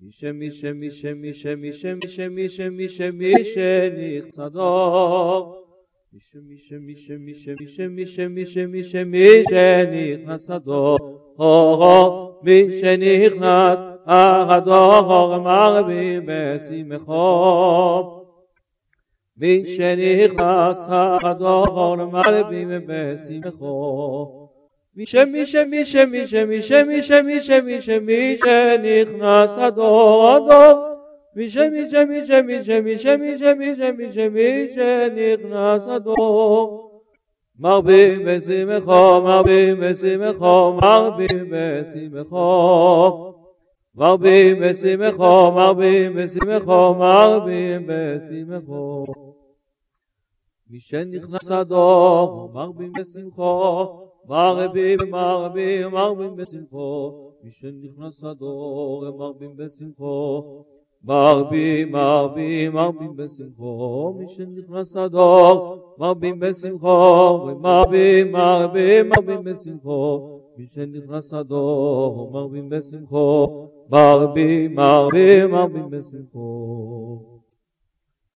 میشه میشه میشه میشه میشه میشه میشه میشه میشه نیقصدا میشه میشه میشه میشه میشه میشه میشه میشه میشه نیقصدا آقا میشه نیخ اقدا آقا مغبی بسیم خواب میشه نیقص اقدا آقا مغبی بسیم خواب میشه میشه میشه میشه میشه میشه میشه میشه میشه نیخنا آدو میشه میشه میشه میشه میشه میشه میشه میشه میشه نیخنا دو مغبی مسی مخا مغبی مسی مخا مغبی مسی مخا مغبی مسی مخا مغبی مسی مخا مغبی مسی مخا میشه نیخنا آدو مغبی مسی مخا מרבים מרבים מרבים בשמחו מי שנכנס הדור הם מרבים בשמחו מרבים מרבים מרבים בשמחו מי שנכנס הדור מרבים בשמחו מרבים מרבים מרבים בשמחו מי שנכנס הדור מרבים בשמחו מרבים מרבים מרבים בשמחו